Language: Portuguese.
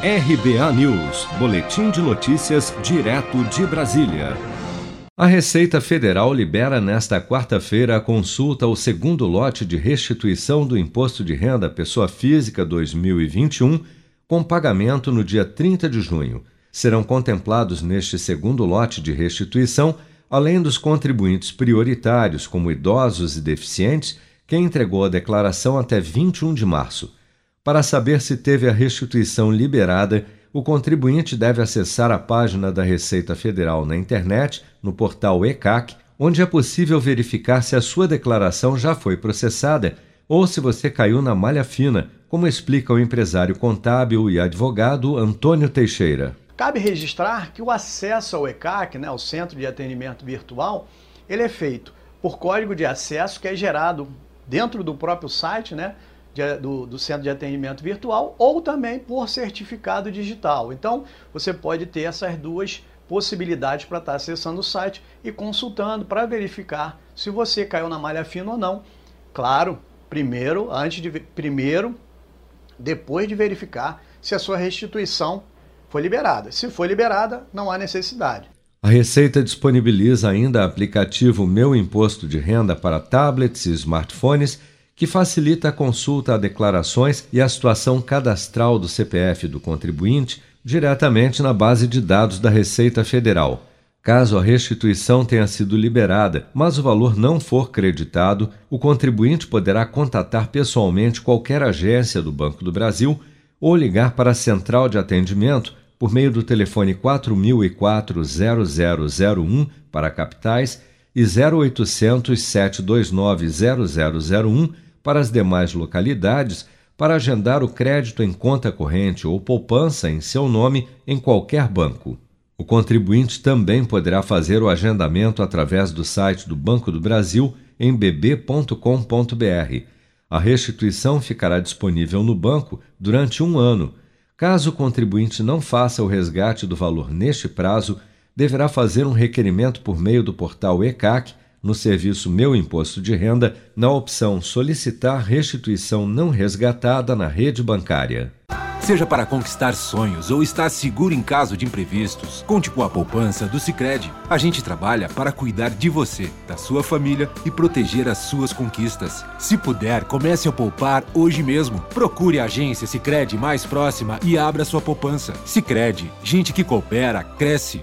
RBA News, Boletim de Notícias, direto de Brasília. A Receita Federal libera nesta quarta-feira a consulta ao segundo lote de restituição do Imposto de Renda Pessoa Física 2021, com pagamento no dia 30 de junho. Serão contemplados neste segundo lote de restituição, além dos contribuintes prioritários, como idosos e deficientes, quem entregou a declaração até 21 de março. Para saber se teve a restituição liberada, o contribuinte deve acessar a página da Receita Federal na internet, no portal ECAC, onde é possível verificar se a sua declaração já foi processada ou se você caiu na malha fina, como explica o empresário contábil e advogado Antônio Teixeira. Cabe registrar que o acesso ao ECAC, né, o Centro de Atendimento Virtual, ele é feito por código de acesso que é gerado dentro do próprio site, né, de, do, do, centro de atendimento virtual ou também por certificado digital. Então, você pode ter essas duas possibilidades para estar acessando o site e consultando para verificar se você caiu na malha fina ou não. Claro, primeiro, antes de primeiro, depois de verificar se a sua restituição foi liberada. Se foi liberada, não há necessidade. A Receita disponibiliza ainda aplicativo Meu Imposto de Renda para tablets e smartphones que facilita a consulta a declarações e a situação cadastral do CPF do contribuinte diretamente na base de dados da Receita Federal. Caso a restituição tenha sido liberada, mas o valor não for creditado, o contribuinte poderá contatar pessoalmente qualquer agência do Banco do Brasil ou ligar para a central de atendimento por meio do telefone 4004 0001 para capitais e 0800 729 0001 para as demais localidades para agendar o crédito em conta corrente ou poupança em seu nome em qualquer banco. O contribuinte também poderá fazer o agendamento através do site do Banco do Brasil em bb.com.br. A restituição ficará disponível no banco durante um ano. Caso o contribuinte não faça o resgate do valor neste prazo, deverá fazer um requerimento por meio do portal ECAC no serviço Meu Imposto de Renda, na opção Solicitar restituição não resgatada na rede bancária. Seja para conquistar sonhos ou estar seguro em caso de imprevistos, conte com a poupança do Sicredi. A gente trabalha para cuidar de você, da sua família e proteger as suas conquistas. Se puder, comece a poupar hoje mesmo. Procure a agência Sicredi mais próxima e abra sua poupança. Sicredi, gente que coopera cresce